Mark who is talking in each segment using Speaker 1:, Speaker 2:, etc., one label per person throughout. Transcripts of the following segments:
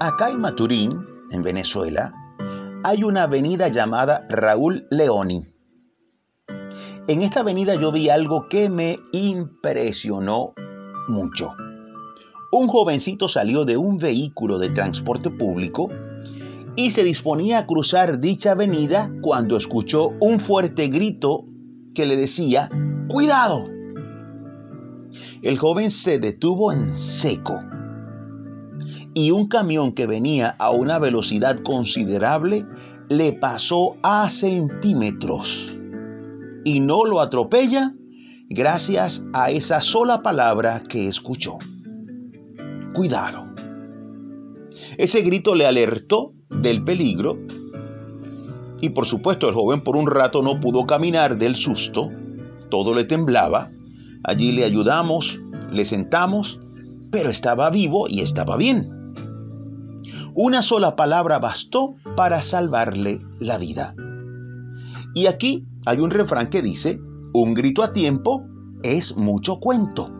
Speaker 1: Acá en Maturín, en Venezuela, hay una avenida llamada Raúl Leoni. En esta avenida yo vi algo que me impresionó mucho. Un jovencito salió de un vehículo de transporte público y se disponía a cruzar dicha avenida cuando escuchó un fuerte grito que le decía, ¡Cuidado! El joven se detuvo en seco y un camión que venía a una velocidad considerable le pasó a centímetros y no lo atropella gracias a esa sola palabra que escuchó. Cuidado. Ese grito le alertó del peligro y por supuesto el joven por un rato no pudo caminar del susto, todo le temblaba, allí le ayudamos, le sentamos, pero estaba vivo y estaba bien. Una sola palabra bastó para salvarle la vida. Y aquí hay un refrán que dice, un grito a tiempo es mucho cuento.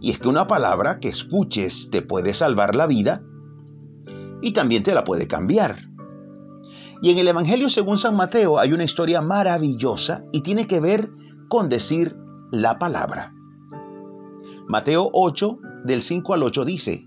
Speaker 1: Y es que una palabra que escuches te puede salvar la vida y también te la puede cambiar. Y en el Evangelio según San Mateo hay una historia maravillosa y tiene que ver con decir la palabra. Mateo 8, del 5 al 8 dice,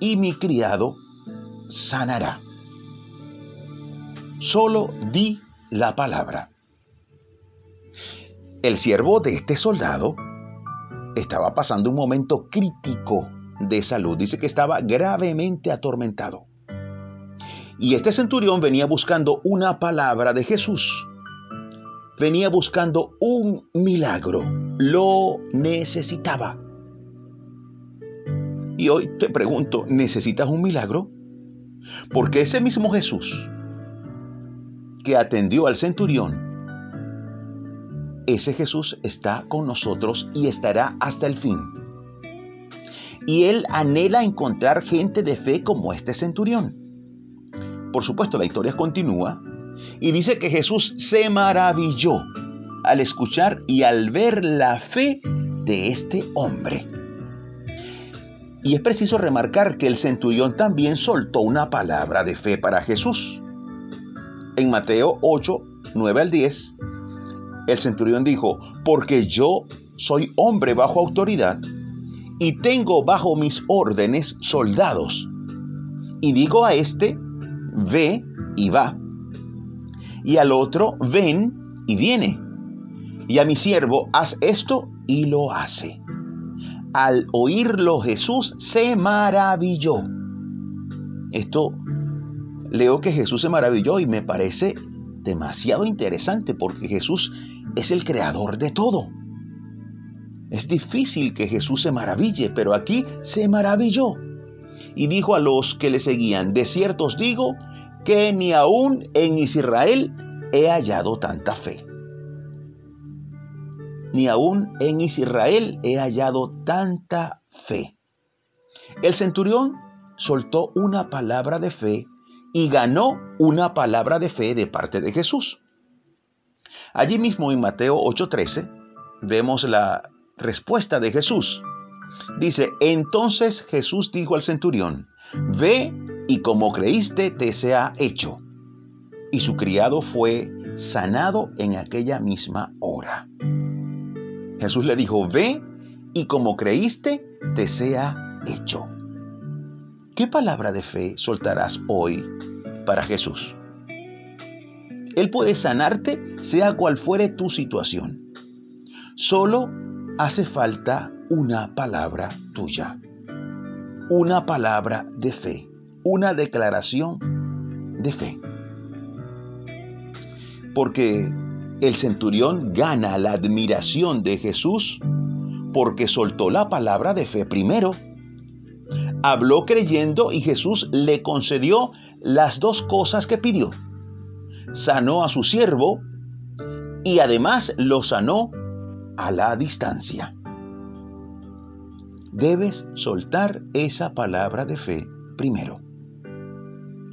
Speaker 1: y mi criado sanará. Solo di la palabra. El siervo de este soldado estaba pasando un momento crítico de salud. Dice que estaba gravemente atormentado. Y este centurión venía buscando una palabra de Jesús. Venía buscando un milagro. Lo necesitaba. Y hoy te pregunto, ¿necesitas un milagro? Porque ese mismo Jesús que atendió al centurión, ese Jesús está con nosotros y estará hasta el fin. Y él anhela encontrar gente de fe como este centurión. Por supuesto, la historia continúa y dice que Jesús se maravilló al escuchar y al ver la fe de este hombre. Y es preciso remarcar que el centurión también soltó una palabra de fe para Jesús. En Mateo 8, 9 al 10, el centurión dijo, porque yo soy hombre bajo autoridad y tengo bajo mis órdenes soldados. Y digo a este, ve y va. Y al otro, ven y viene. Y a mi siervo, haz esto y lo hace al oírlo Jesús se maravilló. Esto leo que Jesús se maravilló y me parece demasiado interesante porque Jesús es el creador de todo. Es difícil que Jesús se maraville, pero aquí se maravilló. Y dijo a los que le seguían, de cierto os digo que ni aún en Israel he hallado tanta fe ni aún en Israel he hallado tanta fe. El centurión soltó una palabra de fe y ganó una palabra de fe de parte de Jesús. Allí mismo en Mateo 8:13 vemos la respuesta de Jesús. Dice, entonces Jesús dijo al centurión, ve y como creíste te sea hecho. Y su criado fue sanado en aquella misma hora. Jesús le dijo, ve y como creíste, te sea hecho. ¿Qué palabra de fe soltarás hoy para Jesús? Él puede sanarte sea cual fuere tu situación. Solo hace falta una palabra tuya. Una palabra de fe. Una declaración de fe. Porque el centurión gana la admiración de Jesús porque soltó la palabra de fe primero. habló creyendo y Jesús le concedió las dos cosas que pidió. Sanó a su siervo y además lo sanó a la distancia. Debes soltar esa palabra de fe primero.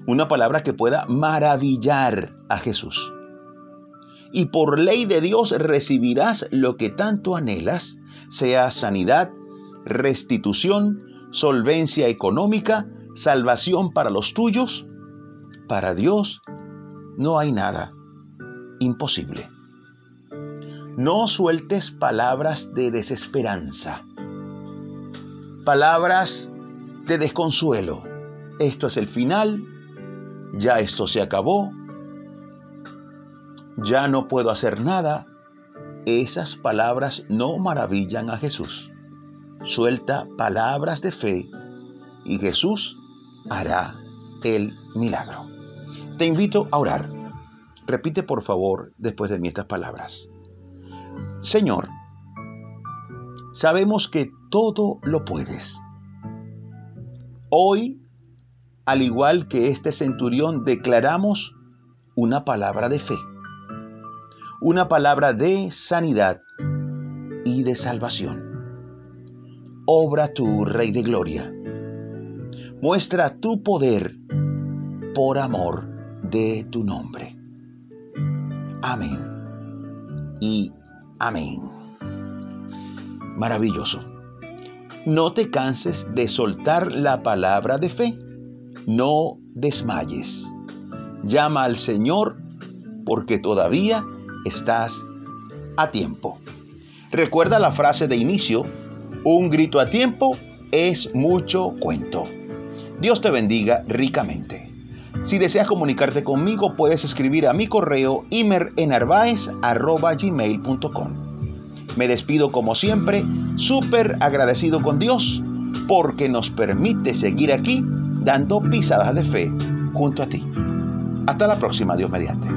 Speaker 1: Una palabra que pueda maravillar a Jesús. Y por ley de Dios recibirás lo que tanto anhelas, sea sanidad, restitución, solvencia económica, salvación para los tuyos. Para Dios no hay nada imposible. No sueltes palabras de desesperanza, palabras de desconsuelo. Esto es el final, ya esto se acabó, ya no puedo hacer nada. Esas palabras no maravillan a Jesús. Suelta palabras de fe y Jesús hará el milagro. Te invito a orar. Repite por favor después de mí estas palabras. Señor, sabemos que todo lo puedes. Hoy, al igual que este centurión, declaramos una palabra de fe, una palabra de sanidad y de salvación. Obra tu Rey de Gloria. Muestra tu poder por amor de tu nombre. Amén. Y Amén. Maravilloso. No te canses de soltar la palabra de fe. No desmayes. Llama al Señor porque todavía estás a tiempo. Recuerda la frase de inicio, un grito a tiempo es mucho cuento. Dios te bendiga ricamente. Si deseas comunicarte conmigo, puedes escribir a mi correo imerenarvaez.gmail.com. Me despido como siempre, súper agradecido con Dios porque nos permite seguir aquí dando pisadas de fe junto a ti. Hasta la próxima, Dios mediante.